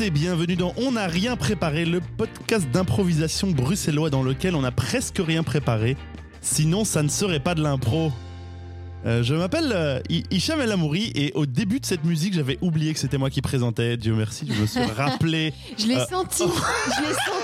Et bienvenue dans On n'a rien préparé, le podcast d'improvisation bruxellois dans lequel on n'a presque rien préparé. Sinon, ça ne serait pas de l'impro. Euh, je m'appelle euh, Hicham El Amouri et au début de cette musique, j'avais oublié que c'était moi qui présentais. Dieu merci, je me suis rappelé. Je l'ai Euh, senti, je l'ai senti.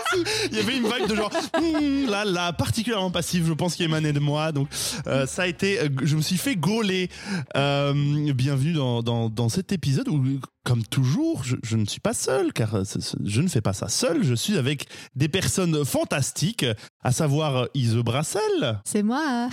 Il y avait une vibe de genre hmm, là là particulièrement passive, je pense qui émanait de moi. Donc euh, ça a été, euh, je me suis fait gauler. Euh, bienvenue dans, dans, dans cet épisode où, comme toujours, je, je ne suis pas seul car je ne fais pas ça seul. Je suis avec des personnes fantastiques, à savoir Ise Brassel C'est moi.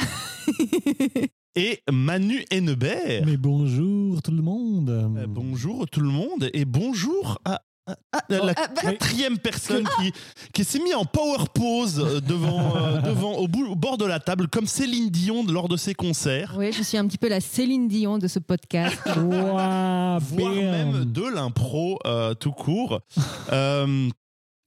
et Manu Hennebert. Mais bonjour tout le monde. Euh, bonjour tout le monde et bonjour à, à la ah, bah- quatrième personne qui, qui s'est mis en power pose euh, devant, euh, devant au, bout- au bord de la table comme Céline Dion lors de ses concerts, Oui, je suis un petit peu la Céline Dion de ce podcast. Ouah, voire bam. même de l'impro euh, tout court. Euh,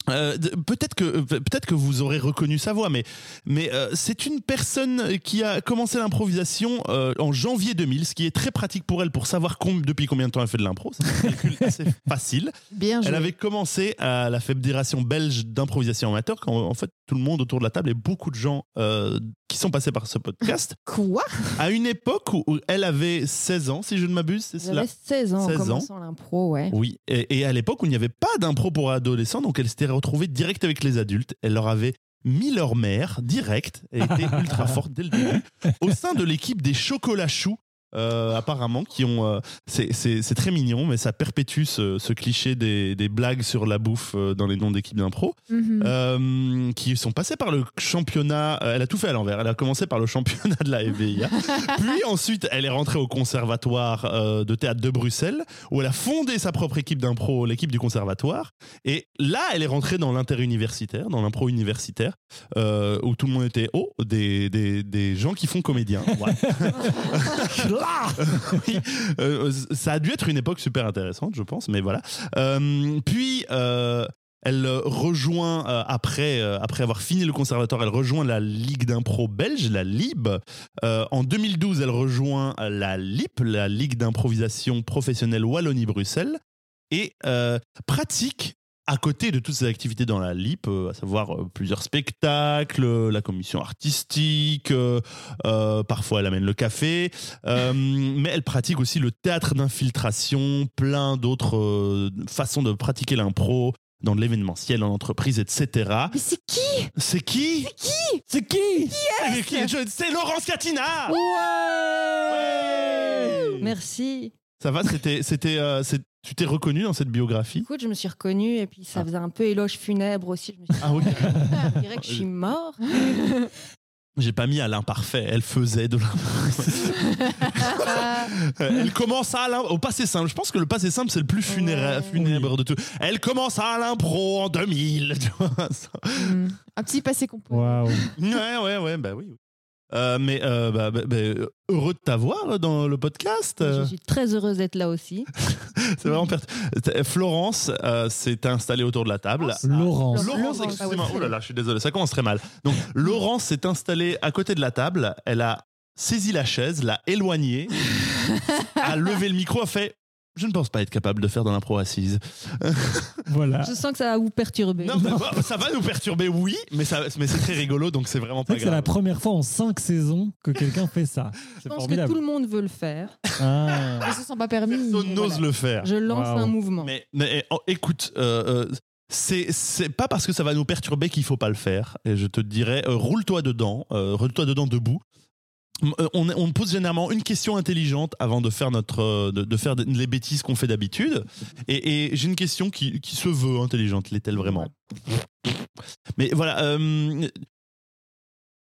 euh, peut-être que euh, peut-être que vous aurez reconnu sa voix, mais mais euh, c'est une personne qui a commencé l'improvisation euh, en janvier 2000, ce qui est très pratique pour elle pour savoir com- depuis combien de temps elle fait de l'impro. C'est un calcul assez facile. Bien joué. Elle avait commencé à la Fédération belge d'improvisation amateur, quand en fait tout le monde autour de la table et beaucoup de gens qui sont passés par ce podcast, Quoi? À une époque où, elle avait 16 ans, si je ne m'abuse, c'est cela J'avais 16 ans 16 en ans. l'impro, ouais. Oui, et, et à l'époque où il n'y avait pas d'impro pour adolescents, donc elle s'était retrouvée direct avec les adultes. Elle leur avait mis leur mère direct, elle était ultra forte dès le début, au sein de l'équipe des chocolats choux. Euh, apparemment qui ont euh, c'est- c'est c'est très mignon mais ça perpétue ce, ce cliché des, des blagues sur la bouffe euh, dans les noms d'équipes d'impro Mhm. euh, qui sont passés par le championnat. Elle a tout fait à l'envers. Elle a commencé par le championnat de la FBIA. Puis ensuite, elle est rentrée au conservatoire euh, de théâtre de Bruxelles, où elle a fondé sa propre équipe d'impro, l'équipe du conservatoire. Et là, elle est rentrée dans l'interuniversitaire, dans l'impro universitaire, euh, où tout le monde était oh des, des, des gens qui font comédien. Ouais. Oui, euh, ça a dû être une époque super intéressante, je pense, mais voilà. Euh, puis, euh, elle euh, rejoint, euh, après, euh, après avoir fini le conservatoire, elle rejoint la Ligue d'impro belge, la LIB. Euh, en 2012, elle rejoint la LIP, la Ligue d'improvisation professionnelle Wallonie-Bruxelles, et euh, pratique à côté de toutes ses activités dans la LIP, euh, à savoir euh, plusieurs spectacles, euh, la commission artistique, euh, parfois elle amène le café, euh, mais elle pratique aussi le théâtre d'infiltration, plein d'autres euh, façons de pratiquer l'impro dans de l'événementiel, en entreprise, etc. Mais c'est qui? C'est qui? C'est qui? C'est qui? Je- C'est Laurence Catina Ouais Ouais. Merci. Ça va, c'était, c'était, euh, c'est- tu t'es reconnu dans cette biographie? Écoute, je me suis reconnue et puis ça Ah. faisait un peu éloge funèbre aussi. Je me suis dit, Ah oui. on dirait que je suis mort. J'ai pas mis à l'imparfait, elle faisait de l'imparfait. elle commence à au passé simple. Je pense que le passé simple, c'est le plus funéra- Ouais. funèbre de tout. Elle commence à l'impro en 2000. tu vois, ça. Hmm. Un petit passé composé. Waouh. Ouais, ouais, ouais, bah oui. Euh, mais euh, bah, bah, bah, heureux de t'avoir dans le podcast. Je suis très heureuse d'être là aussi. C'est vraiment pert- Florence euh, s'est installée autour de la table. Laurence. Laurence, Laurence, excusez-moi. ah. Oh là là, je suis désolé, ça commence très mal. Donc, Laurence s'est installée à côté de la table. Elle a saisi la chaise, l'a éloignée, a levé le micro, a fait Je ne pense pas être capable de faire de l'impro assise. Voilà. Je sens que ça va vous perturber. Non, bah, ça va nous perturber, oui, mais, ça, mais c'est très rigolo, donc c'est vraiment pas que c'est la grave. première fois en cinq saisons que quelqu'un fait ça. je C'est pense que tout le monde veut le faire. Ah. Ils se sont pas permis. Personne n'ose voilà. le faire. Je lance un mouvement. Mais, mais, oh, écoute, euh, euh, c'est c'est pas parce que ça va nous perturber qu'il faut pas le faire. Et je te dirais, euh, roule-toi dedans, euh, roule-toi dedans debout. Euh, On, on pose généralement une question intelligente avant de faire notre euh, de, de faire les bêtises qu'on fait d'habitude. Et, et j'ai une question qui, qui se veut intelligente, l'est-elle vraiment? Mais voilà. euh,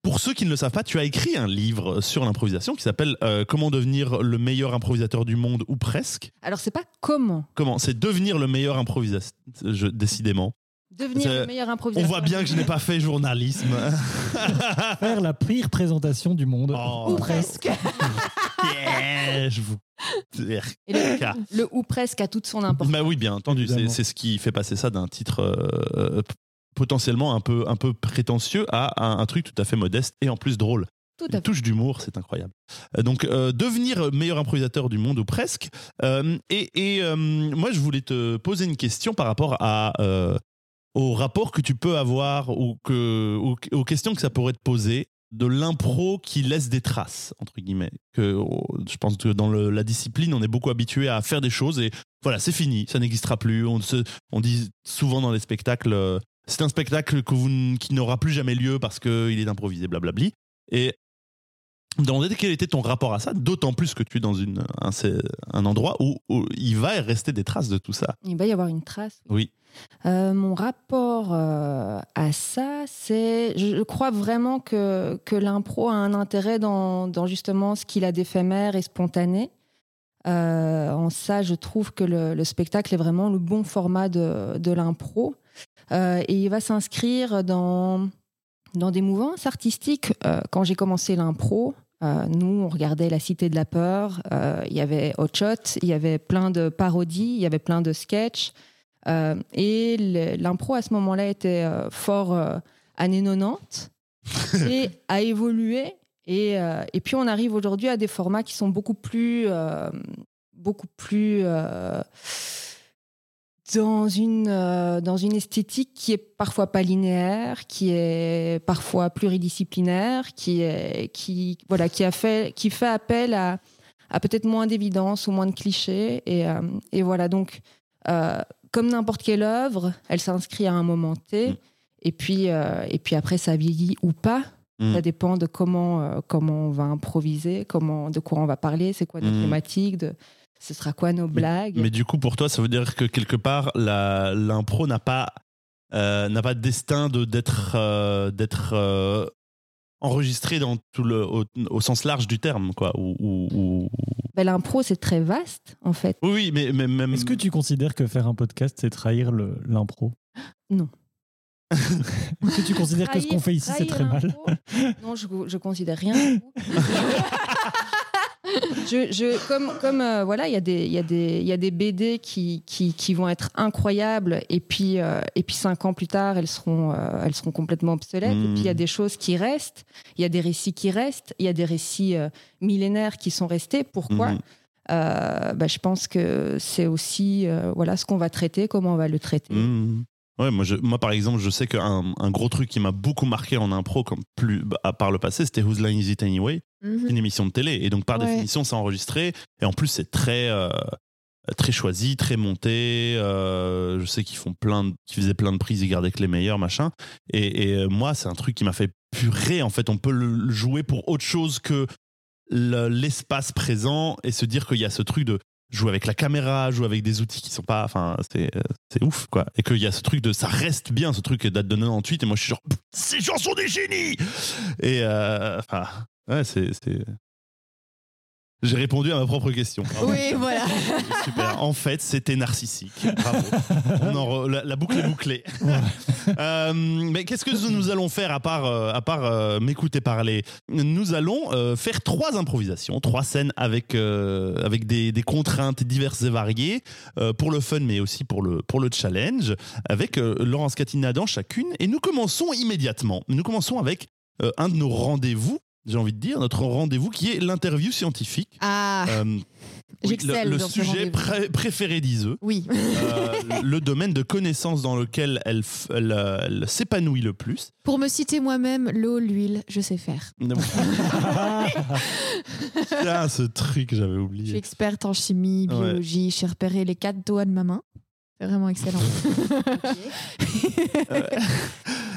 pour ceux qui ne le savent pas, tu as écrit un livre sur l'improvisation qui s'appelle euh, Comment devenir le meilleur improvisateur du monde ou presque. Alors, c'est pas comment Comment? C'est devenir le meilleur improvisateur, je- décidément. Devenir le meilleur On improvisateur. voit bien que je n'ai pas fait journalisme. Faire la pire présentation du monde. Oh. Ou presque. Yeah, je vous... Et le, le ou presque a toute son importance. Bah oui, bien entendu. C'est ce qui fait passer ça d'un titre euh, p- potentiellement un peu, un peu prétentieux à un, un truc tout à fait modeste et en plus drôle. Tout Une touche d'humour, c'est incroyable. Euh, donc, euh, devenir meilleur improvisateur du monde, ou presque. Euh, et et, euh, moi, je voulais te poser une question par rapport à, euh, au rapport que tu peux avoir ou que, ou- aux questions que ça pourrait te poser de l'impro qui laisse des traces, entre guillemets. Que, je pense que dans la discipline, on est beaucoup habitué à faire des choses et voilà, c'est fini, ça n'existera plus. On, se, on dit souvent dans les spectacles, euh, c'est un spectacle que vous, qui n'aura plus jamais lieu parce qu'il est improvisé, blablabli. Et me quel était ton rapport à ça, d'autant plus que tu es dans une, un, un endroit où, où il va rester des traces de tout ça. Il va y avoir une trace. Oui. Euh, mon rapport euh, à ça, c'est, je crois vraiment que, que l'impro a un intérêt dans, dans justement ce qu'il a d'éphémère et spontané. Euh, en ça, je trouve que le, le spectacle est vraiment le bon format de, de l'impro. Et il va s'inscrire dans, dans des mouvances artistiques. Euh, quand j'ai commencé l'impro, euh, nous, on regardait La Cité de la Peur, euh, il y avait Hot Shot, il y avait plein de parodies, il y avait plein de sketchs. Et l'impro à ce moment-là était fort années 90 et a évolué. Et, et puis on arrive aujourd'hui à des formats qui sont beaucoup plus, beaucoup plus dans une euh, dans une esthétique qui est parfois pas linéaire, qui est parfois pluridisciplinaire, qui est qui voilà qui a fait qui fait appel à à peut-être moins d'évidence ou moins de clichés et euh, et voilà donc euh, comme n'importe quelle œuvre, elle s'inscrit à un moment T. Mm. Et puis, et puis après, ça vieillit ou pas. Mm. Ça dépend de comment, comment on va improviser, comment, de quoi on va parler, c'est quoi nos Mm. thématiques, de, ce sera quoi nos blagues? Mais du coup, pour toi, ça veut dire que quelque part, l'impro n'a pas, euh, n'a pas de destin de, d'être, euh, d'être euh, enregistré dans tout le, au, au sens large du terme. Quoi, ou, ou- ou- Ben, L'impro, c'est très vaste, en fait. Oui, mais, mais même. Est-ce que tu considères que faire un podcast, c'est trahir le- l'impro? Non. Est-ce que tu considères que ce qu'on fait ici, c'est très mal? Non, je, je considère rien. je, je, comme comme euh, voilà, il y a des il y a des il y a des BD qui, qui, qui vont être incroyables et puis euh, et puis cinq ans plus tard elles seront euh, elles seront complètement obsolètes. Et puis il y a des choses qui restent, il y a des récits qui restent, il y a des récits millénaires qui sont restés. Pourquoi. Euh, bah, je pense que c'est aussi voilà ce qu'on va traiter, comment on va le traiter. Mmh. Ouais, moi, je, moi, par exemple, je sais qu'un un gros truc qui m'a beaucoup marqué en impro, comme plus, à part le passé, c'était Whose Line Is It Anyway, Mhm. une émission de télé. Et donc, par Ouais. définition, c'est enregistré. Et en plus, c'est très, euh, très choisi, très monté. Euh, je sais qu'ils font plein de, qu'ils faisaient plein de prises, ils gardaient que les meilleurs, machin. Et, et, euh, moi, c'est un truc qui m'a fait purée. En fait, on peut le jouer pour autre chose que le- l'espace présent et se dire qu'il y a ce truc de jouer avec la caméra, jouer avec des outils qui sont pas. Enfin, c'est euh, c'est ouf, quoi. Et qu'il y a ce truc de. Ça reste bien, ce truc date de 98. Et moi, je suis genre. Ces gens sont des génies Et. euh, Enfin. ouais, c'est- J'ai répondu à ma propre question. Bravo. Oui, voilà. Super. En fait, c'était narcissique. Bravo. On en re- la, la boucle est bouclée. Euh, mais qu'est-ce que nous allons faire à part, euh, à part euh, m'écouter parler? Nous allons faire trois improvisations, trois scènes avec, avec des, des contraintes diverses et variées pour le fun, mais aussi pour le, pour le challenge, avec Laurence Catina dans chacune. Et nous commençons immédiatement. Nous commençons avec un de nos rendez-vous. J'ai envie de dire, notre rendez-vous qui est l'interview scientifique. Ah, Euh, oui, J'excelle le, le sujet pré- préféré d'Iseux, oui. euh, le domaine de connaissance dans lequel elle, elle, elle s'épanouit le plus. Pour me citer moi-même, l'eau, l'huile, je sais faire. ah, ce truc, j'avais Je suis oublié. experte en chimie, Ouais. biologie. J'ai repéré les quatre doigts de ma main. Vraiment excellent.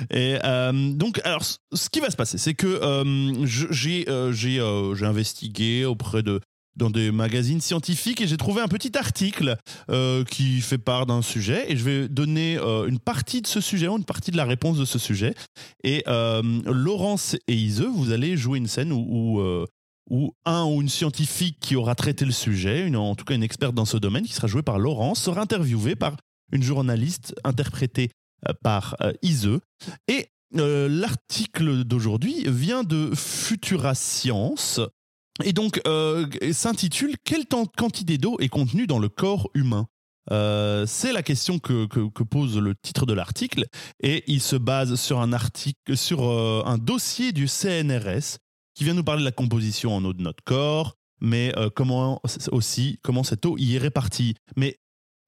Et euh, donc, alors, ce qui va se passer, c'est que euh, j'ai euh, j'ai euh, investigué auprès de dans des magazines scientifiques et j'ai trouvé un petit article euh, qui fait part d'un sujet et je vais donner euh, une partie de ce sujet, une partie de la réponse de ce sujet. Et euh, Laurence et Ise, vous allez jouer une scène où, où, euh, où un ou une scientifique qui aura traité le sujet, en tout cas une experte dans ce domaine, qui sera jouée par Laurence, sera interviewée par une journaliste interprétée euh, par euh, Ise. Et euh, l'article d'aujourd'hui vient de Futura Science. Et donc, euh, s'intitule Quelle quantité d'eau est contenue dans le corps humain? C'est la question que, que- pose le titre de l'article. Et il se base sur un article, sur un dossier du CNRS qui vient nous parler de la composition en eau de notre corps, mais euh, comment aussi comment cette eau y est répartie. Mais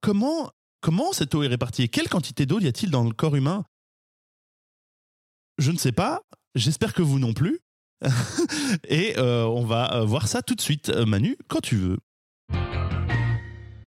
comment comment cette eau est répartie et quelle quantité d'eau y a-t-il dans le corps humain? Je ne sais pas. J'espère que vous non plus. et euh, on va euh, voir ça tout de suite, Manu, quand tu veux.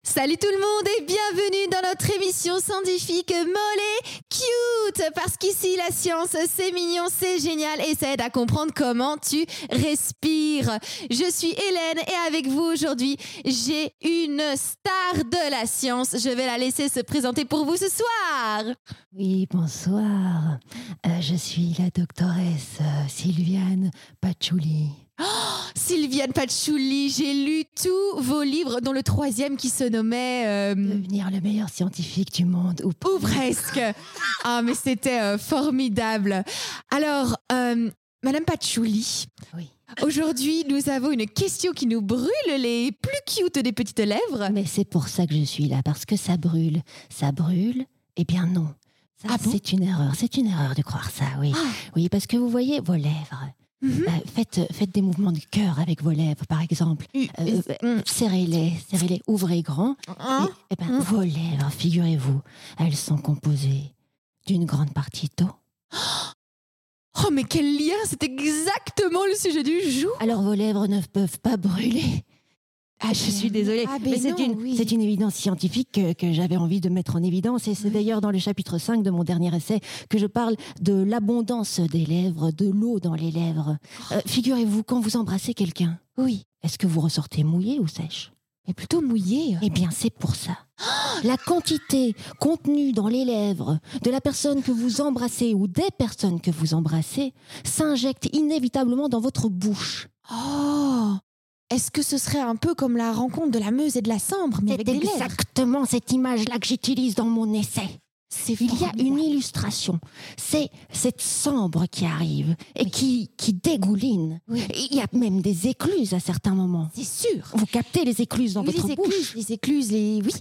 Salut tout le monde et bienvenue dans notre émission scientifique mollet cute parce qu'ici la science c'est mignon, c'est génial et ça aide à comprendre comment tu respires. Je suis Hélène et avec vous aujourd'hui j'ai une star de la science. Je vais la laisser se présenter pour vous ce soir. Oui, bonsoir. Euh, je suis la doctoresse euh, Sylviane Patchouli. Sylviane Patchouli, j'ai lu tous vos livres dont le troisième qui se nommait... euh, Devenir le meilleur scientifique du monde ou Ou presque. Ah, mais c'était euh, formidable. Alors, euh, Madame Patchouli, Oui. aujourd'hui, nous avons une question qui nous brûle les plus cute des petites lèvres. Mais c'est pour ça que je suis là, parce que ça brûle. Ça brûle? Eh bien non. Ah bon? c'est une erreur. C'est une erreur de croire ça, oui. Ah. Oui, parce que vous voyez vos lèvres. Mhm. Euh, faites, faites des mouvements de cœur avec vos lèvres, par exemple. Euh, Mm. serrez-les, serrez-les, ouvrez grand. Hein? Et, eh ben, Mm. vos lèvres, figurez-vous, elles sont composées d'une grande partie d'eau. Oh, mais quel lien C'est exactement le sujet du jour. Alors vos lèvres ne peuvent pas brûler. Ah, je suis désolée, Ah, ben mais c'est non, une, oui. c'est une évidence scientifique que, que j'avais envie de mettre en évidence. Et c'est d'ailleurs dans le chapitre 5 de mon dernier essai que je parle de l'abondance des lèvres, de l'eau dans les lèvres. Euh, Figurez-vous, quand vous embrassez quelqu'un, Oui, est-ce que vous ressortez mouillé ou sèche? Mais plutôt mouillé. Eh bien, c'est pour ça. La quantité contenue dans les lèvres de la personne que vous embrassez ou des personnes que vous embrassez s'injecte inévitablement dans votre bouche. Oh Est-ce que ce serait un peu comme la rencontre de la Meuse et de la Sambre, mais C'est avec des lèvres exactement cette image-là que j'utilise dans mon essai. C'est Il y a une illustration. C'est cette sambre qui arrive et qui, qui dégouline. Oui. Il y a même des écluses à certains moments. C'est sûr. Vous captez les écluses dans Oui, votre les bouche. écluses, les écluses, les... Oui.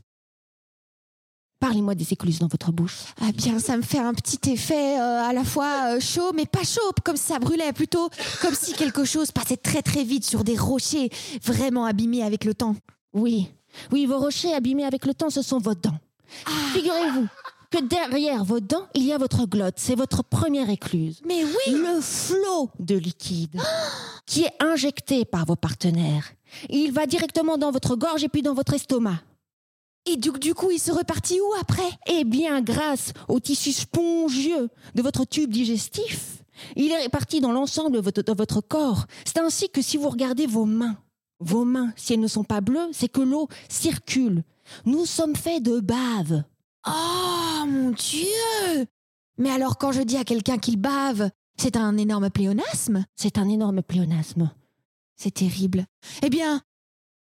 Parlez-moi des écluses dans votre bouche. Ah bien, ça me fait un petit effet euh, à la fois euh, chaud, mais pas chaud, comme si ça brûlait, plutôt comme si quelque chose passait très très vite sur des rochers vraiment abîmés avec le temps. Oui, oui, vos rochers abîmés avec le temps, ce sont vos dents. Ah. Figurez-vous que derrière vos dents, il y a votre glotte. C'est votre première écluse. Mais oui Le flot de liquide qui est injecté par vos partenaires. Il va directement dans votre gorge et puis dans votre estomac. Et du, du coup, il se repartit où après? Eh bien, grâce au tissu spongieux de votre tube digestif, il est réparti dans l'ensemble de votre, de votre corps. C'est ainsi que si vous regardez vos mains, vos mains, si elles ne sont pas bleues, c'est que l'eau circule. Nous sommes faits de bave. Oh mon Dieu Mais alors, quand je dis à quelqu'un qu'il bave, c'est un énorme pléonasme? C'est un énorme pléonasme. C'est terrible. Eh bien,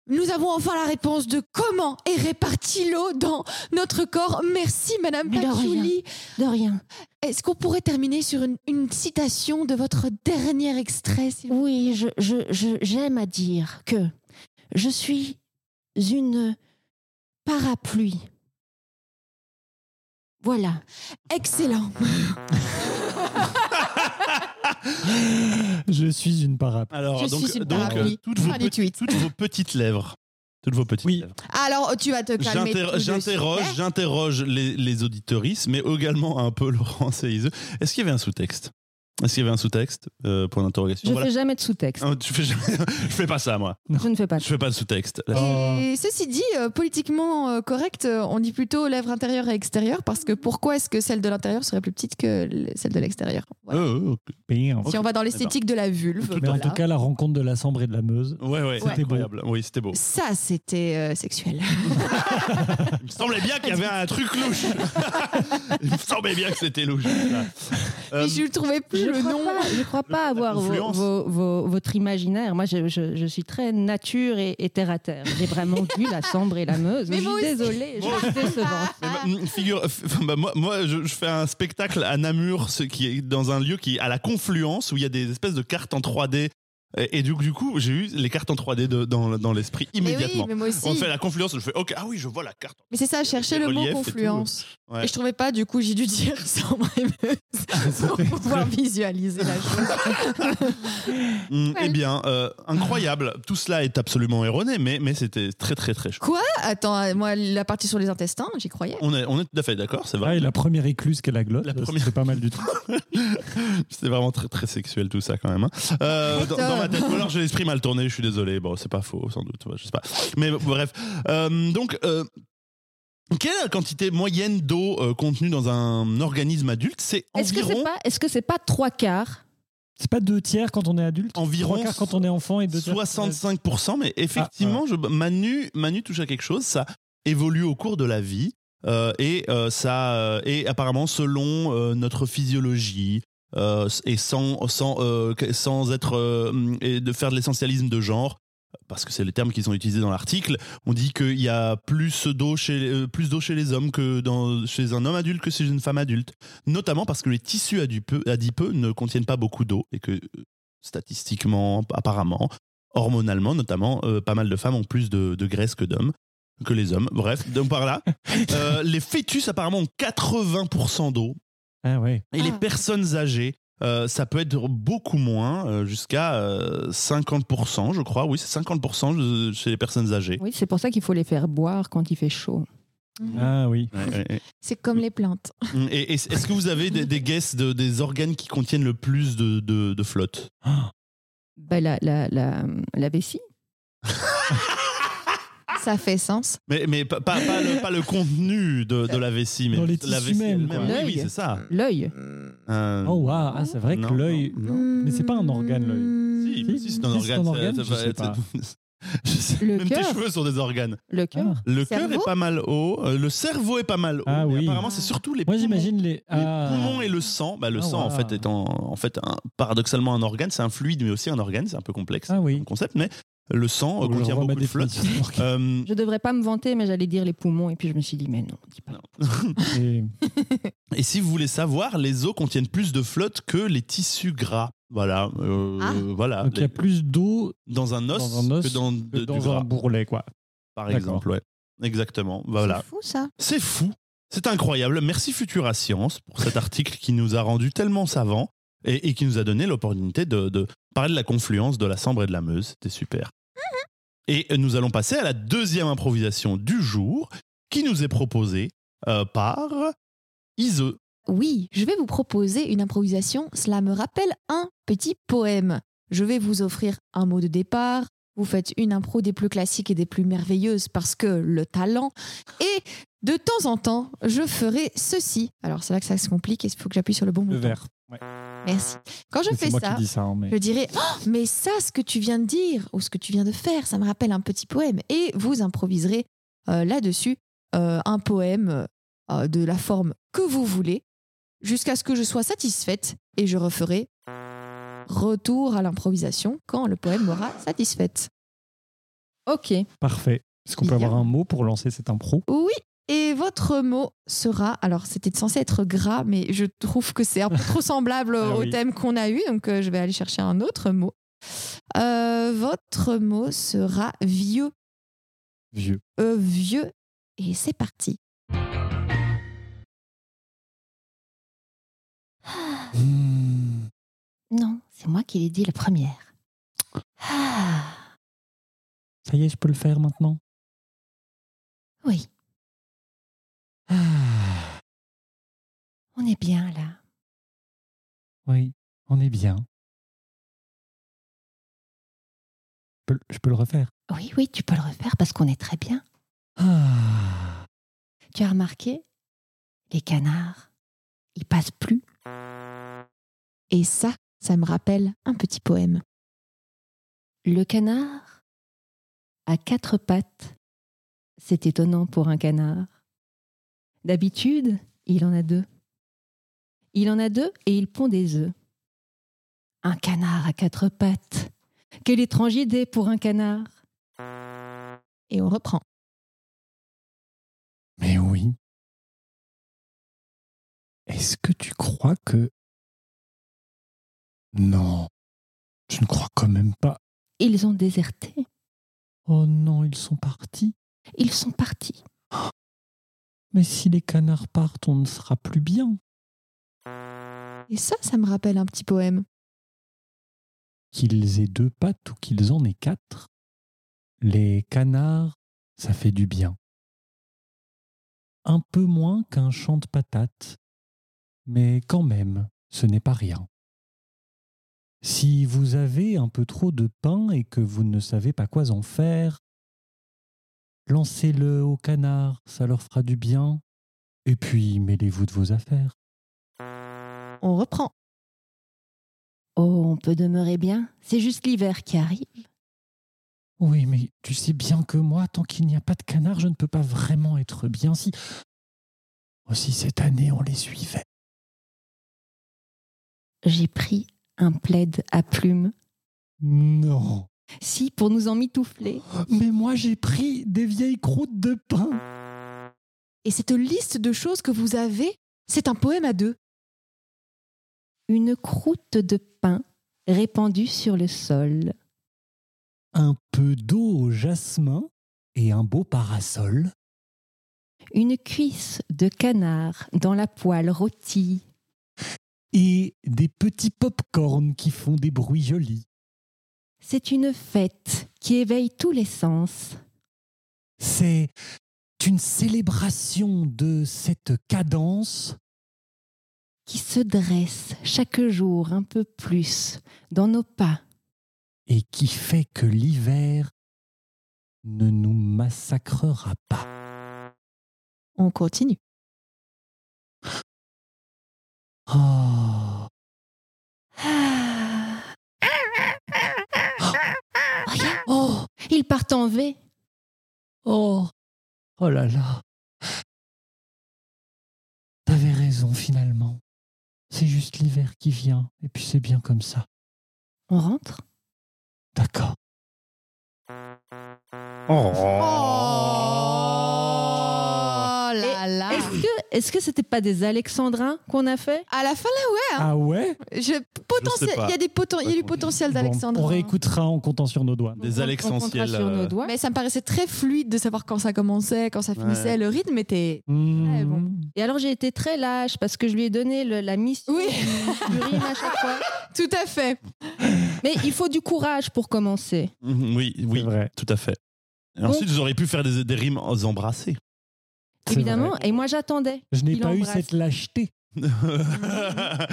nous avons enfin la réponse de comment est répartie l'eau dans notre corps. Merci, Madame Mais de rien. Est-ce qu'on pourrait terminer sur une, une citation de votre dernier extrait vous Oui, je, je, je- j'aime à dire que je suis une parapluie. Voilà. Excellent. Je suis une parapluie. Alors, Je donc, suis une donc parapluie. euh, toutes, vos pe- toutes petites lèvres. Toutes vos petites Oui. lèvres. Alors, tu vas te calmer. J'inter- tout de J'interroge, suite. j'interroge les, les auditoristes, mais également un peu Laurence et Iseux. Est-ce qu'il y avait un sous-texte? Est-ce qu'il y avait un sous-texte euh, Point d'interrogation. Je Voilà. fais jamais de sous-texte. Ah, tu fais jamais- je fais pas ça, moi. Je ne fais pas de Je fais pas de sous-texte. Oh. Et ceci dit, euh, politiquement euh, correct, on dit plutôt lèvres intérieures et extérieures parce que pourquoi est-ce que celle de l'intérieur serait plus petite que celle de l'extérieur? Voilà. Ok. Bam. Si on va dans l'esthétique de la vulve, Mais en tout cas, la rencontre de la Sambre et de la Meuse. ouais, ouais, C'était beau. Oui, c'était beau. ça c'était euh, sexuel. Il me semblait bien qu'il y avait un truc louche. Il me semblait bien que c'était louche. Euh, je ne trouvais plus le crois nom. pas, je crois pas avoir vos- confluence. vos- vos- votre imaginaire. Moi, je, je- je suis très nature et, et terre à terre. J'ai vraiment vu la Sambre et la Meuse. Mais je suis désolée, je suis décevante. Bah, figure, bah, moi, moi je, je fais un spectacle à Namur, ce qui est dans un lieu qui est à la confluence où il y a des espèces de cartes en 3D. Et, du, du coup, j'ai eu les cartes en 3D de- dans, dans l'esprit Mais oui, immédiatement. mais moi aussi. On fait la confluence, je fais OK, ah oui, je vois la carte. Mais c'est ça, chercher le mot confluence. Ouais. Et je trouvais pas, du coup, j'ai dû dire chambre émeuse pour pouvoir visualiser la chose. Mm, Ouais. Eh bien, euh, incroyable. Tout cela est absolument erroné, mais, mais c'était très très très chouette. Quoi? Attends, euh, moi, la partie sur les intestins, j'y croyais? On est, on est tout à fait d'accord, c'est Ah, vrai. et la première écluse qu'elle a glotte, La c'est première- pas mal du tout. C'est vraiment très très sexuel tout ça quand même. hein. Euh, dans, dans ma tête, ou alors j'ai l'esprit mal tourné, je suis désolé. Bon, c'est pas faux, sans doute. Je sais pas. Mais bref. Euh, donc, euh, quelle est la quantité moyenne d'eau euh, contenue dans un organisme adulte? C'est Est-ce que environ. c'est pas, est-ce que c'est pas trois quarts? C'est pas deux tiers quand on est adulte? Environ Trois quarts quand on est enfant et deux tiers. 65%, mais effectivement, je, Manu, Manu touche à quelque chose. Ça évolue au cours de la vie euh, et euh, ça euh, et apparemment selon euh, notre physiologie euh, et sans sans euh, que- sans être euh, et de faire de l'essentialisme de genre. Parce que c'est les termes qui sont utilisés dans l'article. On dit qu'il y a plus d'eau chez euh, plus d'eau chez les hommes que dans, chez un homme adulte que chez une femme adulte. Notamment parce que les tissus adipeux, adipeux ne contiennent pas beaucoup d'eau et que euh, statistiquement, apparemment, hormonalement notamment, euh, pas mal de femmes ont plus de, de graisse que d'hommes, que les hommes. Bref, donc par là, euh, les fœtus apparemment ont 80% d'eau Ah ouais. et les Ah. personnes âgées, euh, ça peut être beaucoup moins, euh, jusqu'à euh, 50%, je crois. Oui, c'est 50% de- chez les personnes âgées. Oui, c'est pour ça qu'il faut les faire boire quand il fait chaud. Ah oui. C'est comme les plantes. Et, et est-ce que vous avez des, des guesses de, des organes qui contiennent le plus de, de, de flotte? Bah, la, la, la, la vessie. Ça fait sens. Mais, mais pas, pas, pas le, pas le contenu de, de la vessie, mais les la vessie même, elle-même. Oui, c'est ça. L'œil. Euh, Oh waouh, ah, c'est vrai que l'œil. Mais c'est pas un organe, l'œil. Si, Si, si, c'est un si, c'est organe. un ça- organe, ça je sais sais- Le Même tes cœur. cheveux sont des organes. Le cœur. Ah. Le cœur est pas mal haut. euh, Le cerveau est pas mal haut. Ah oui. Apparemment, c'est surtout les Moi poumons. j'imagine les. Les Ah. poumons et le sang. Bah, le Ah, sang, en waouh. fait, étant en fait un- paradoxalement un organe, c'est un fluide, mais aussi un organe. C'est un peu complexe Ah oui. comme concept, mais le sang euh, Je contient beaucoup de flotte. Euh, Je devrais pas me vanter, mais j'allais dire les poumons. Et puis je me suis dit, mais non, dis pas. Et- Et si vous voulez savoir, les os contiennent plus de flotte que les tissus gras. Voilà, euh, Ah. voilà. Donc il y a plus d'eau dans un os, dans un os que dans, que de- du dans gras, un bourrelet, quoi. par exemple. Ouais. Exactement. Voilà. C'est fou ça. C'est fou. C'est incroyable. Merci Futura Science pour cet article qui nous a rendu tellement savants et, et qui nous a donné l'opportunité de, de parler de la confluence de la Sambre et de la Meuse. C'était super. Et nous allons passer à la deuxième improvisation du jour qui nous est proposée euh, par Ise. Oui, je vais vous proposer une improvisation. Cela me rappelle un petit poème. Je vais vous offrir un mot de départ. Vous faites une impro des plus classiques et des plus merveilleuses parce que le talent. Et de temps en temps, je ferai ceci. Alors c'est là que ça se complique et il faut que j'appuie sur le bon Le bouton. verre. Ouais. Merci. Quand je fais moi ça, qui dis ça. hein, mais... je dirais Oh, mais ça, ce que tu viens de dire ou ce que tu viens de faire, ça me rappelle un petit poème. Et vous improviserez euh, là-dessus euh, un poème euh, de la forme que vous voulez, jusqu'à ce que je sois satisfaite et je referai retour à l'improvisation quand le poème m'aura satisfaite. Ok. Parfait. Est-ce qu'on peut avoir un mot pour lancer cette impro? Oui. Et votre mot sera, alors c'était censé être gras, mais je trouve que c'est un peu trop semblable Ah au oui. thème qu'on a eu, donc euh, je vais aller chercher un autre mot. Euh, votre mot sera vieux. Vieux. Euh, vieux. Et c'est parti. Mmh. Non, c'est moi qui l'ai dit la première. Ah, Ça y est, je peux le faire maintenant? Oui, on est bien là. Oui, on est bien. Je peux, le refaire Oui, oui, tu peux le refaire parce qu'on est très bien. Ah. Tu as remarqué? Les canards, ils passent plus. Et ça, ça me rappelle un petit poème. Le canard a quatre pattes. C'est étonnant pour un canard. D'habitude, il en a deux. Il en a deux et il pond des œufs. Un canard à quatre pattes. Quelle étrange idée pour un canard. Et on reprend. Mais oui. Est-ce que tu crois que... Non, je ne crois quand même pas. Ils ont déserté. Oh non, ils sont partis. Ils sont partis. Mais si les canards partent, on ne sera plus bien. Et ça, ça me rappelle un petit poème. Qu'ils aient deux pattes ou qu'ils en aient quatre, les canards, ça fait du bien. Un peu moins qu'un champ de patates, mais quand même, ce n'est pas rien. Si vous avez un peu trop de pain et que vous ne savez pas quoi en faire, lancez-le au canard, ça leur fera du bien, et puis mêlez-vous de vos affaires. On reprend. Oh, on peut demeurer bien. C'est juste l'hiver qui arrive. Oui, mais tu sais bien que moi, tant qu'il n'y a pas de canard, je ne peux pas vraiment être bien si. Aussi cette année, on les suivait. J'ai pris un plaid à plumes. Non. Si, pour nous en mitoufler. Mais moi, j'ai pris des vieilles croûtes de pain. Et cette liste de choses que vous avez, c'est un poème à deux. Une croûte de pain répandue sur le sol. Un peu d'eau au jasmin et un beau parasol. Une cuisse de canard dans la poêle rôtie. Et des petits pop-corn qui font des bruits jolis. C'est une fête qui éveille tous les sens. C'est une célébration de cette cadence qui se dresse chaque jour un peu plus dans nos pas. et qui fait que l'hiver ne nous massacrera pas. On continue. Oh, Ah. Regarde. Oh, ils partent en V. oh, oh là là. T'avais raison finalement. C'est juste l'hiver qui vient, et puis c'est bien comme ça. On rentre? D'accord. Oh là Est-ce que c'était pas des alexandrins qu'on a fait À la fin là, Ah ouais je, potentiel, sais pas. il y a, des poten- il y a du potentiel Bon, d'Alexandre. On réécoutera en comptant sur nos doigts. Des On- on alexentiels, sur euh, nos doigts. Mais ça me paraissait très fluide de savoir quand ça commençait, quand ça finissait. Ouais. Le rythme était. Mmh. bon. Et alors j'ai été très lâche parce que je lui ai donné le- la mission Oui. du, rime à chaque fois. Tout à fait. Mais il faut du courage pour commencer. Mhm, Oui, oui, vrai. tout à fait. Et ensuite, vous auriez pu faire des, des rimes embrassées. C'est Évidemment. vrai. Et moi j'attendais. Je n'ai pas eu cette lâcheté.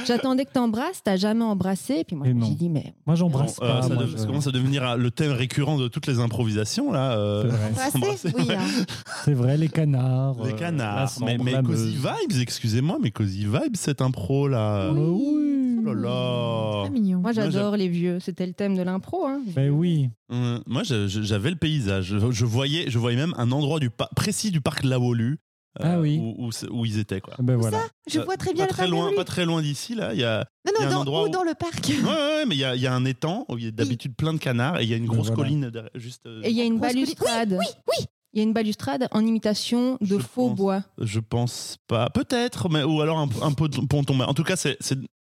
J'attendais que t'embrasses, t'as jamais embrassé. Puis moi j'ai dit mais Moi, j'embrasse Bon, euh, pas. ça, je- commence à devenir euh, le thème récurrent de toutes les improvisations là. euh, C'est vrai. Oui. hein. C'est vrai, les canards. Les euh, canards. mais mais Cozy. Vibes, excusez-moi, mais Cozy Vibes, cette impro là. Oui. Oh là là. Très mignon. moi j'adore les vieux. C'était le thème de l'impro. Hein. Ben oui. Hum, Moi, j'avais le paysage. Je, je voyais, je voyais même un endroit du précis du parc Lawolu. Ah oui. Où, où, c'est- où ils étaient quoi. Ben voilà. Je Euh, vois très bien Pas le très loin, pas très loin d'ici là. Il y a Non, il y a non, un dans, endroit ou où- dans le parc. Ouais, ouais, ouais, mais il y a, il y a un étang où il y a d'habitude plein de canards et il y a une Ben grosse voilà. colline derrière- juste. euh, Et il y a une balustrade. Oui, oui. Il y a une balustrade en imitation de Je faux pense. bois. Je pense pas. Peut-être, mais ou alors un, un peu de ponton. Mais en tout cas, c'est,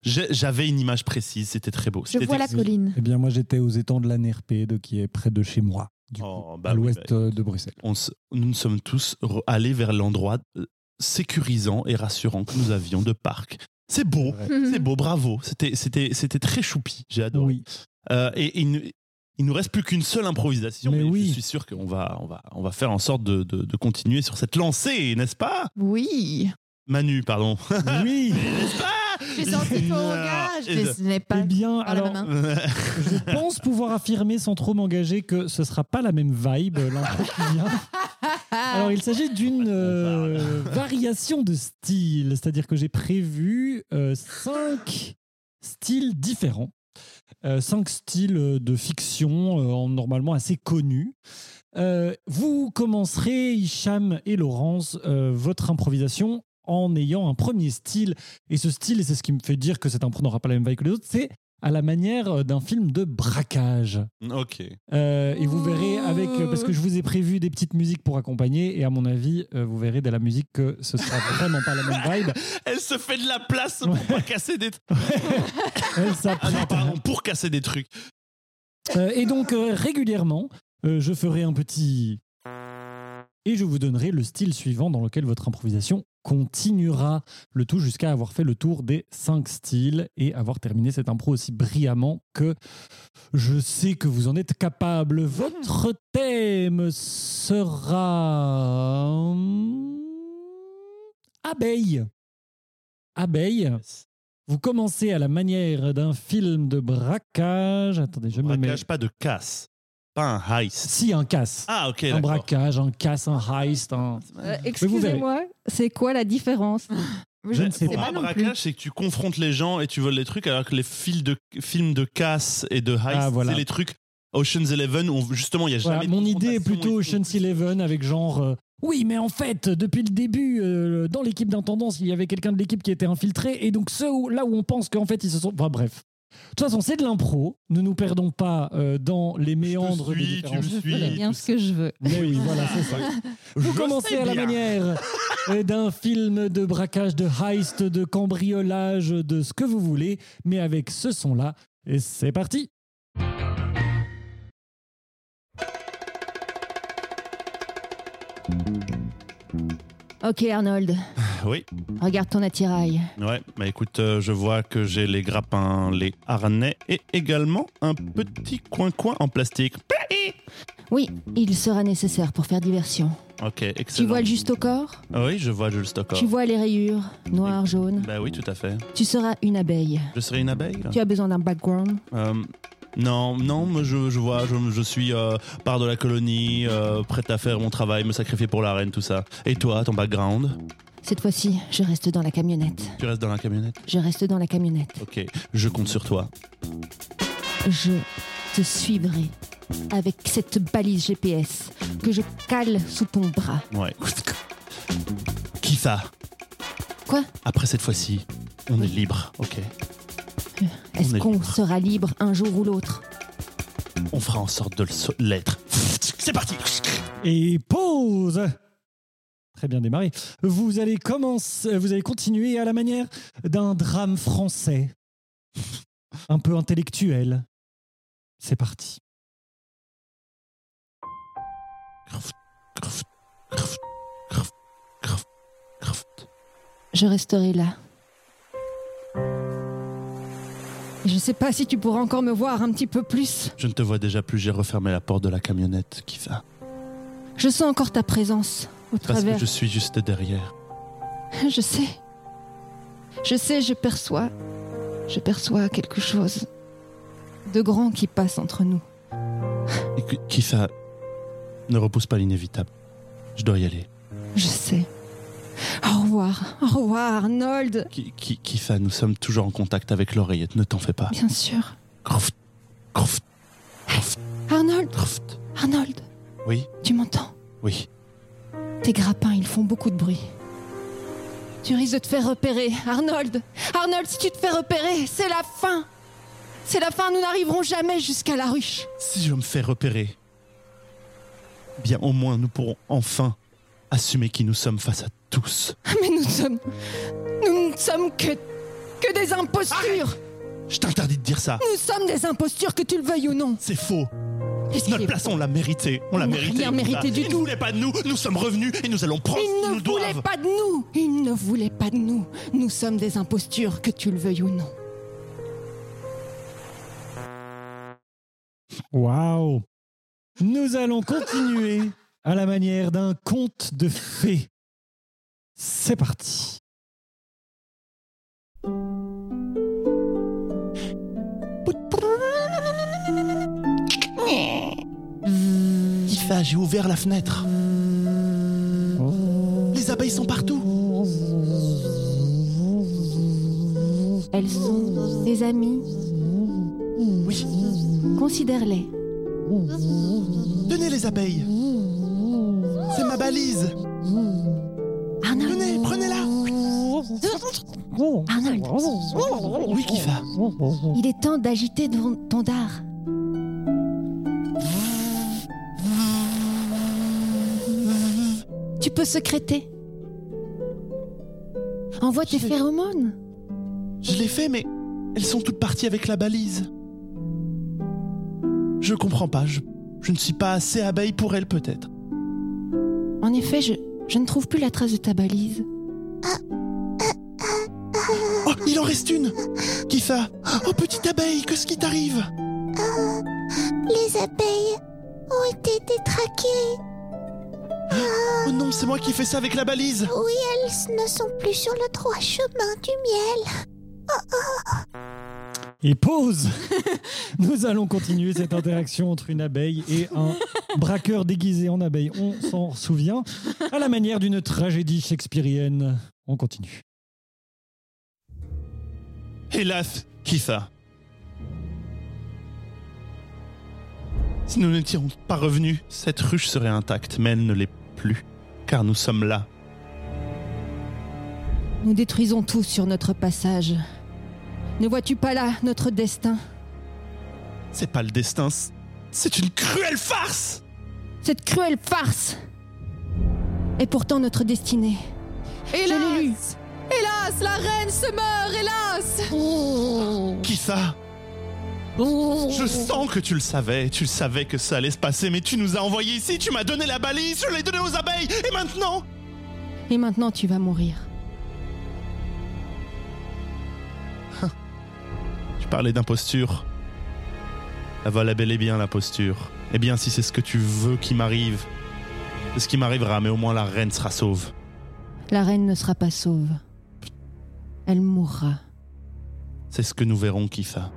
j'avais une image précise. C'était très beau. Je C'était vois la colline. Eh bien, moi, j'étais aux étangs de la NRP, de, qui est près de chez moi, du coup, Oh, bah à oui, l'ouest bah, euh, de Bruxelles. on nous sommes tous allés vers l'endroit euh, sécurisant et rassurant que nous avions de parc. C'est beau. C'est beau, bravo. C'était, c'était, c'était très choupi. J'ai adoré. Oui. Euh, et et il, ne- il nous reste plus qu'une seule improvisation. Mais Mais oui. Je suis sûr qu'on va, on va, on va faire en sorte de, de- de continuer sur cette lancée, n'est-ce pas? Oui. Manu, pardon. Oui. n'est-ce pas? J'ai senti ton regard. Je- Ce n'est pas. Eh bien, la alors, main. je pense pouvoir affirmer sans trop m'engager que ce sera pas la même vibe, euh, l'intro qui vient. Alors, il s'agit d'une euh, variation de style, c'est-à-dire que j'ai prévu euh, cinq styles différents, Euh, cinq styles de fiction euh, en- normalement assez connus. Euh, vous commencerez, Hicham et Laurence, euh, votre improvisation en ayant un premier style. Et ce style, et c'est ce qui me fait dire que cette impro n'aura pas la même vibe que les autres, c'est à la manière euh, d'un film de braquage. ok. Euh, et vous verrez avec, euh, parce que je vous ai prévu des petites musiques pour accompagner, et à mon avis, vous verrez de la musique que ce sera vraiment pas la même vibe. Elle se fait de la place pour pas casser des. Elle Ah non, pardon, pour casser des trucs. Euh, et donc, euh, régulièrement, je ferai un petit et je vous donnerai le style suivant dans lequel votre improvisation continuera le tout jusqu'à avoir fait le tour des cinq styles et avoir terminé cette impro aussi brillamment que je sais que vous en êtes capable. Votre thème sera hum, abeille. Abeille. Vous commencez à la manière d'un film de braquage. Attendez, je me mets. Braquage, pas de casse. Pas un heist. Si, un casse. Ah, ok, un d'accord. braquage, un casse, un heist. Un... Euh, Excusez-moi, c'est quoi la différence Je ne sais Pour pas plus. braquage, c'est que tu confrontes les gens et tu voles les trucs, alors que les fils de, films de casse et de heist, Ah, voilà. c'est les trucs Ocean's Eleven où justement il y a Voilà, jamais de mon idée est plutôt. Ocean's Eleven avec genre. euh, oui, mais en fait, depuis le début, euh, dans l'équipe d'intendance, il y avait quelqu'un de l'équipe qui était infiltré, et donc ceux où- là où on pense qu'en fait ils se sont. Enfin bref. De toute façon, c'est de l'impro. Ne nous perdons pas euh, dans les méandres suis, des tu différents me suis. Bien ce que je veux. Mais oui, voilà, c'est ça. Vous Je commencez à la bien. manière euh, d'un film de braquage, de heist, de cambriolage, de ce que vous voulez, mais avec ce son-là. Et c'est parti Ok Arnold, Oui, regarde ton attirail. ouais. Bah écoute, euh, je vois que j'ai les grappins, les harnais et également un petit coin-coin en plastique. Oui, il sera nécessaire pour faire diversion. Ok, Tu excellent. vois le juste au corps? Ah Oui, je vois Jules Stockor. Tu vois les rayures, noires, jaunes Bah oui, tout à fait. Tu seras une abeille. Je serai une abeille Tu as besoin d'un background? Euh, non, non, moi je, je vois, je, je suis euh, part de la colonie, euh, prête à faire mon travail, me sacrifier pour la reine, tout ça. Et toi, ton background? Cette fois-ci, je reste dans la camionnette. Tu restes dans la camionnette? Je reste dans la camionnette. Ok, je compte sur toi. Je te suivrai avec cette balise GPS que je cale sous ton bras. Ouais. Qui ça? Quoi? Après cette fois-ci, on est libre, ok Est-ce On est qu'on libre. sera libre un jour ou l'autre On fera en sorte de l'être. C'est parti Et pause Très bien démarré. Vous allez commencer, vous allez continuer à la manière d'un drame français, un peu intellectuel. C'est parti. Je resterai là. Je sais pas si tu pourras encore me voir un petit peu plus. Je ne te vois déjà plus, j'ai refermé la porte de la camionnette. Qui Je sens encore ta présence au Parce que je suis juste derrière. Je sais. Je sais, je perçois. Je perçois quelque chose de grand qui passe entre nous. Et que- qui ça Ne repousse pas l'inévitable. Je dois y aller. Je sais. Au revoir. Au revoir, Arnold. Qui, qui, qui ça Nous sommes toujours en contact avec l'oreillette, ne t'en fais pas. Bien sûr. Croft, croft, croft, Arnold. croft. Arnold. Oui, Tu m'entends? Oui. Tes grappins, ils font beaucoup de bruit. Tu risques de te faire repérer, Arnold. Arnold, si tu te fais repérer, c'est la fin. C'est la fin, nous n'arriverons jamais jusqu'à la ruche. Si je me fais repérer, bien au moins nous pourrons enfin assumer qui nous sommes face à tous. Mais nous sommes... Nous ne sommes que... que des impostures. Je t'interdis de dire ça. Nous sommes des impostures, que tu le veuilles ou non. C'est faux. Notre place, on l'a mérité. On l'a mérité. rien mérité du Ils tout. ne voulaient pas de nous. Nous sommes revenus et nous allons prendre ce Ils qu'ils ne nous voulaient doivent. pas de nous. Ils ne voulaient pas de nous. Nous sommes des impostures, que tu le veuilles ou non. Waouh Nous allons continuer à la manière d'un conte de fées. C'est parti. Tifa, j'ai ouvert la fenêtre. Les abeilles sont partout. Elles sont des amies. Oui. Considère-les. Tenez les abeilles. C'est ma balise. Arnold. Tenez, prenez-la. Arnold. Oui, Kifa. Il est temps d'agiter ton, ton dard. Tu peux secréter. Envoie tes phéromones. Je l'ai fait, mais elles sont toutes parties avec la balise. Je comprends pas. Je, je ne suis pas assez abeille pour elles, peut-être. En effet, je, je ne trouve plus la trace de ta balise. Oh, il en reste une Kifa Oh, petite abeille, qu'est-ce qui t'arrive? Les abeilles ont été détraquées. Oh non, c'est moi qui fais ça avec la balise Oui, elles ne sont plus sur le droit chemin du miel. Et pause Nous allons continuer cette interaction entre une abeille et un braqueur déguisé en abeille. On s'en souvient, à la manière d'une tragédie shakespearienne. On continue. Hélas, Kifa. Si nous n'étions pas revenus, cette ruche serait intacte, mais elle ne l'est plus, car nous sommes là. Nous détruisons tout sur notre passage. Ne vois-tu pas là notre destin? C'est pas le destin, c'est une cruelle farce! Cette cruelle farce est pourtant notre destinée. Hélas l'ai lu. Hélas, la reine se meurt, hélas! Kifa Je sens que tu le savais, tu le savais que ça allait se passer, mais tu nous as envoyés ici, tu m'as donné la balise, je l'ai donnée aux abeilles, et maintenant? Et maintenant tu vas mourir. Parlais d'imposture. La voilà bel et bien l'imposture. Eh bien, si c'est ce que tu veux qui m'arrive, c'est ce qui m'arrivera, mais au moins la reine sera sauve. La reine ne sera pas sauve. Elle mourra. C'est ce que nous verrons, Kifa.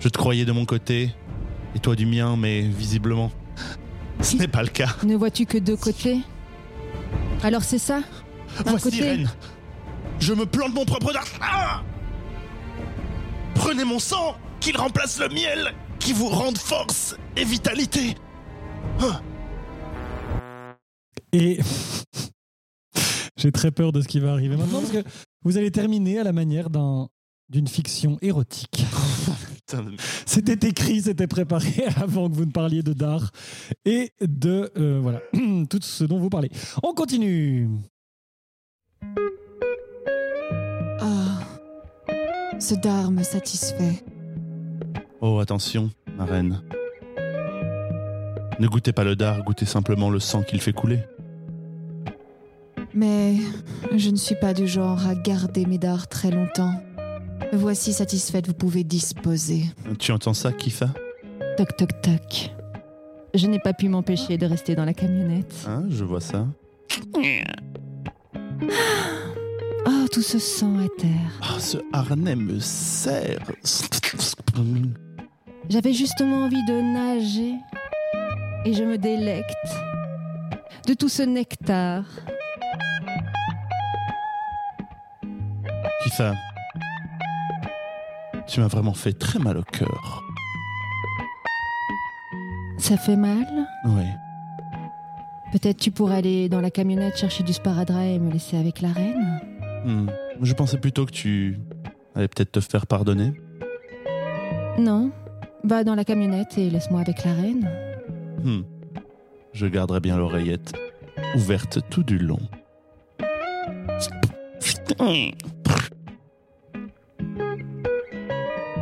Je te croyais de mon côté, et toi du mien, mais visiblement, ce n'est pas le cas. Ne vois-tu que deux côtés? Alors c'est ça? Voici, côté- reine. Je me plante mon propre. Ah Prenez mon sang, qu'il remplace le miel, qui vous rende force et vitalité. Et j'ai très peur de ce qui va arriver maintenant parce que vous allez terminer à la manière d'un d'une fiction érotique. C'était écrit, c'était préparé avant que vous ne parliez de d'art et de euh, voilà tout ce dont vous parlez. On continue. Ce dard me satisfait. Oh, attention, ma reine. Ne goûtez pas le dard, goûtez simplement le sang qu'il fait couler. Mais je ne suis pas du genre à garder mes dards très longtemps. Voici satisfaite, vous pouvez disposer. Tu entends ça, Kifa Toc toc toc. Je n'ai pas pu m'empêcher de rester dans la camionnette. Hein, je vois ça. Oh, tout ce sang à terre. Ah, ce harnais me serre. J'avais justement envie de nager et je me délecte de tout ce nectar. Kifa, tu m'as vraiment fait très mal au cœur. Ça fait mal? Oui. Peut-être tu pourrais aller dans la camionnette chercher du sparadrap et me laisser avec la reine? Hmm. Je pensais plutôt que tu allais peut-être te faire pardonner. Non Va dans la camionnette et laisse-moi avec la reine. Hmm. Je garderai bien l'oreillette ouverte tout du long.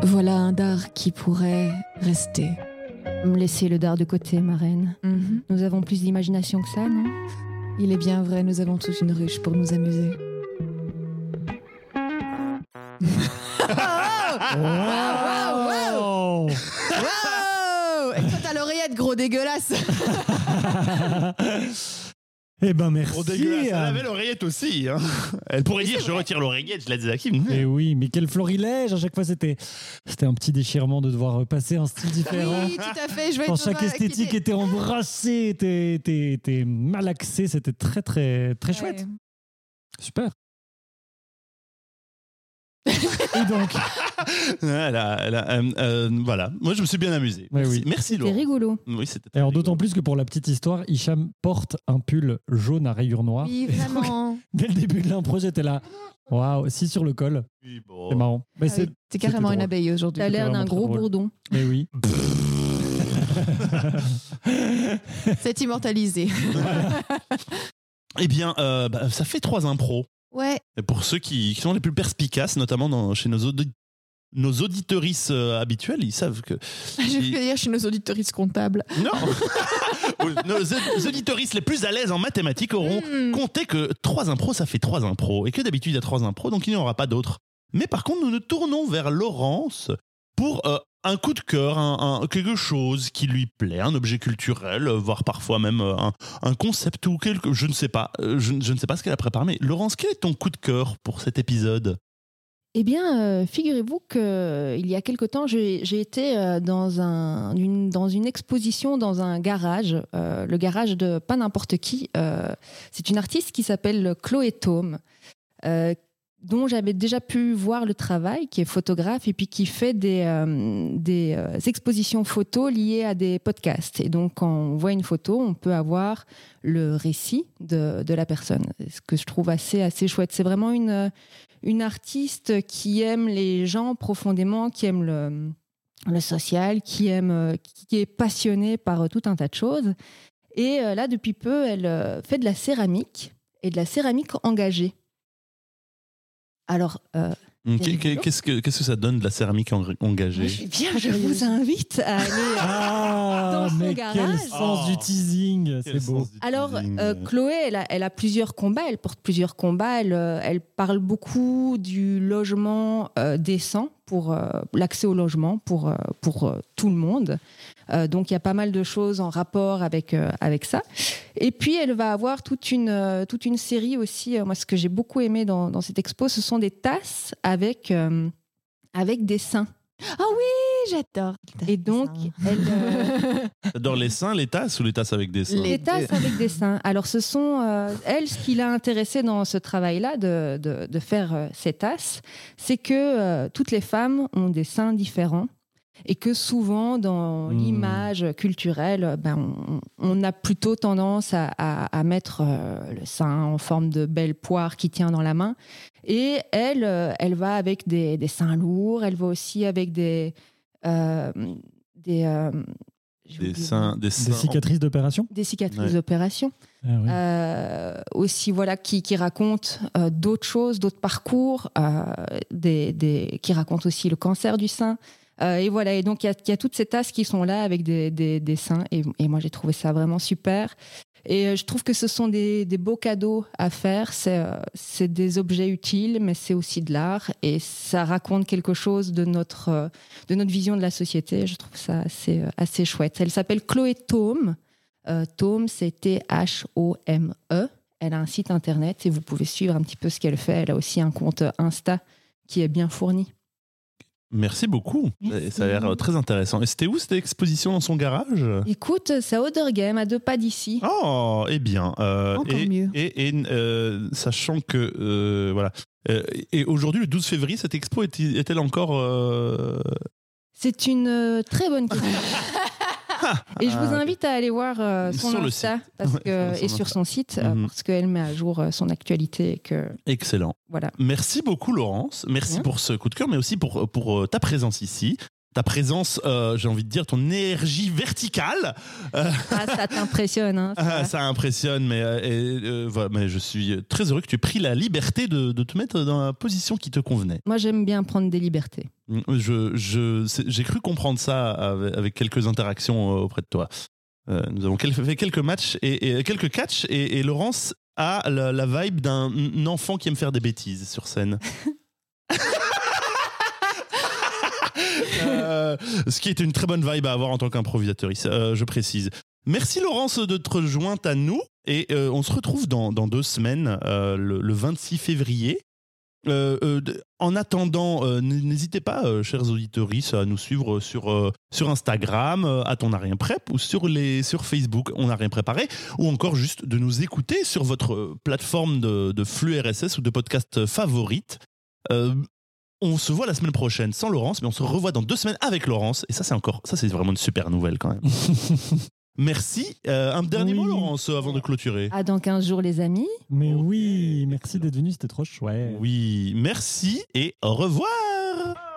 Voilà un dard qui pourrait rester. Me laisser le dard de côté, ma reine. Mhm. Nous avons plus d'imagination que ça, non? Il est bien vrai, nous avons tous une ruche pour nous amuser. Wow Wow Et toi, t'as l'oreillette, gros dégueulasse Eh ben merci. Gros dégueulasse. Elle avait l'oreillette aussi. hein. Elle pourrait dire je retire l'oreillette, je la désactive. Et oui, mais quel florilège À chaque fois, c'était c'était un petit déchirement de devoir passer un style différent. Oui, tout à fait, je vais Quand chaque esthétique était embrassée, était, était, était malaxée, c'était très très très chouette. Super. Et donc, euh, euh, voilà. Moi, je me suis bien amusé. Ouais, Merci, oui. Merci C'était Laurent. rigolo. Oui, c'était alors d'autant plus que pour la petite histoire, Hicham porte un pull jaune à rayures noires. Oui, donc, vraiment. dès le début de l'impro, j'étais là. Waouh, si sur le col, Oui, bon. c'est marrant. Mais Ah c'est oui, T'es carrément une abeille aujourd'hui. T'as l'air d'un gros drôle. bourdon. Mais oui. C'est immortalisé. Eh bien, euh, bah, ça fait trois impros. Ouais, Et pour ceux qui, qui sont les plus perspicaces, notamment dans, chez nos audi- nos auditorices euh, habituels, ils savent que. Je vais dire chez nos auditoristes comptables. Non Nos aud- auditoristes les plus à l'aise en mathématiques auront Hmm. compté que 3 impros, ça fait 3 impros. Et que d'habitude, il y a 3 impros, donc il n'y en aura pas d'autres. Mais par contre, nous nous tournons vers Laurence pour euh, un coup de cœur, quelque chose qui lui plaît, un objet culturel, euh, voire parfois même euh, un, concept ou quelque. Je ne sais pas. euh, Je, ne sais pas ce qu'elle a préparé. Mais Laurence, quel est ton coup de cœur pour cet épisode? Eh bien, figurez-vous qu'il y a quelque temps, j'ai été dans, un, une, exposition dans un garage, le garage de pas n'importe qui. C'est une artiste qui s'appelle Chloé euh, dont j'avais déjà pu voir le travail, qui est photographe et puis qui fait des, euh, des euh, expositions photos liées à des podcasts. Et donc, quand on voit une photo, on peut avoir le récit de, de la personne, ce que je trouve assez, assez chouette. C'est vraiment une une artiste qui aime les gens profondément, qui aime le, le social, qui aime, euh, qui est passionnée par tout un tas de choses. Et là, depuis peu, elle fait de la céramique et de la céramique engagée. Alors, euh, Hum. Qu'est-ce que, qu'est-ce que ça donne de la céramique en- engagée je, bien, je vous invite à aller. Ah, Dans son mais garage. quel sens Oh. du teasing, Quel c'est beau. Alors, teasing. euh, Chloé, elle a, elle a plusieurs combats, elle porte plusieurs combats, elle, euh, elle parle beaucoup du logement euh, décent, pour euh, l'accès au logement pour, euh, pour euh, tout le monde. Euh, donc, il y a pas mal de choses en rapport avec, euh, avec ça. Et puis, elle va avoir toute une, euh, toute une série aussi. euh, moi, ce que j'ai beaucoup aimé dans, dans cette expo, ce sont des tasses avec, euh, avec des seins. Ah oui, j'adore. Et donc, elle, euh, T'adores les seins, les tasses ou les tasses avec des seins Les- tasses avec des seins. Alors, ce sont, euh, elle, ce qui l'a intéressé dans ce travail-là de, de, de faire euh, ces tasses, c'est que euh, toutes les femmes ont des seins différents et que souvent, dans Hmm. l'image culturelle, ben, on, on a plutôt tendance à, à- à mettre euh, le sein en forme de belle poire qui tient dans la main. Et elle, euh, elle va avec des, des seins lourds, elle va aussi avec des... euh, des euh, Des seins, cicatrices d'opération des cicatrices Ouais. d'opération. Ah oui. Euh, aussi, voilà, qui, qui racontent euh, d'autres choses, d'autres parcours, euh, des, des- qui racontent aussi le cancer du sein. Euh, et voilà, et donc il y a, toutes ces tasses qui sont là avec des, des, des seins. Et, moi, j'ai trouvé ça vraiment super. Et euh, je trouve que ce sont des, beaux cadeaux à faire. C'est euh, c'est des objets utiles, mais c'est aussi de l'art. Et ça raconte quelque chose de notre, de notre vision de la société. Je trouve ça assez, assez chouette. Elle s'appelle Chloé Tome. Tome, c'est T-H-O-M-E. Elle a un site internet et vous pouvez suivre un petit peu ce qu'elle fait. Elle a aussi un compte Insta qui est bien fourni. Merci beaucoup. Merci. Ça a l'air euh, très intéressant. Et c'était où cette exposition dans son garage? Écoute, c'est à Odergame, à deux pas d'ici. Oh, eh bien. euh, Encore et, mieux. Et, et, euh, sachant que euh, voilà. Euh, et aujourd'hui, le 12 février, cette expo est- est-elle encore euh, C'est une euh, très bonne question. Et je vous Ah, invite à aller voir euh, son Sur le Insta site. parce Ouais, que, sur et sur son site parce qu'elle met à jour euh, son actualité. et Que, excellent voilà. Merci beaucoup, Laurence. Merci pour ce coup de cœur, mais aussi pour, pour euh, ta présence ici. Ta présence, euh, j'ai envie de dire, ton énergie verticale. Euh, Ah, ça t'impressionne. Hein, ça. Ah, ça impressionne, mais, euh, et, voilà, mais je suis très heureux que tu aies pris la liberté de, de te mettre dans la position qui te convenait. Moi, j'aime bien prendre des libertés. Je, je, c'est- j'ai cru comprendre ça avec, avec quelques interactions auprès de toi. Nous avons quel- fait quelques matchs et, et quelques catchs, et, et Laurence a la, la vibe d'un enfant qui aime faire des bêtises sur scène. Euh, ce qui est une très bonne vibe à avoir en tant qu'improvisatrice, euh, je précise. Merci Laurence de te rejoindre à nous et euh, on se retrouve dans, deux semaines, le, le 26 février. En attendant, n'hésitez pas, chers auditeurs, à nous suivre sur, sur Instagram, à ton rien prep, ou sur, les, sur Facebook, on n'a rien préparé, ou encore juste de nous écouter sur votre plateforme de, flux RSS ou de podcast favorite. On se voit la semaine prochaine sans Laurence, mais on se revoit dans deux semaines avec Laurence. Et ça, c'est encore, ça, c'est vraiment une super nouvelle quand même. Merci. Euh, un dernier mot. Laurence, avant de clôturer. À dans 15 jours, les amis. Mais oui, merci d'être venu, c'était trop chouette. Oui, merci et au revoir.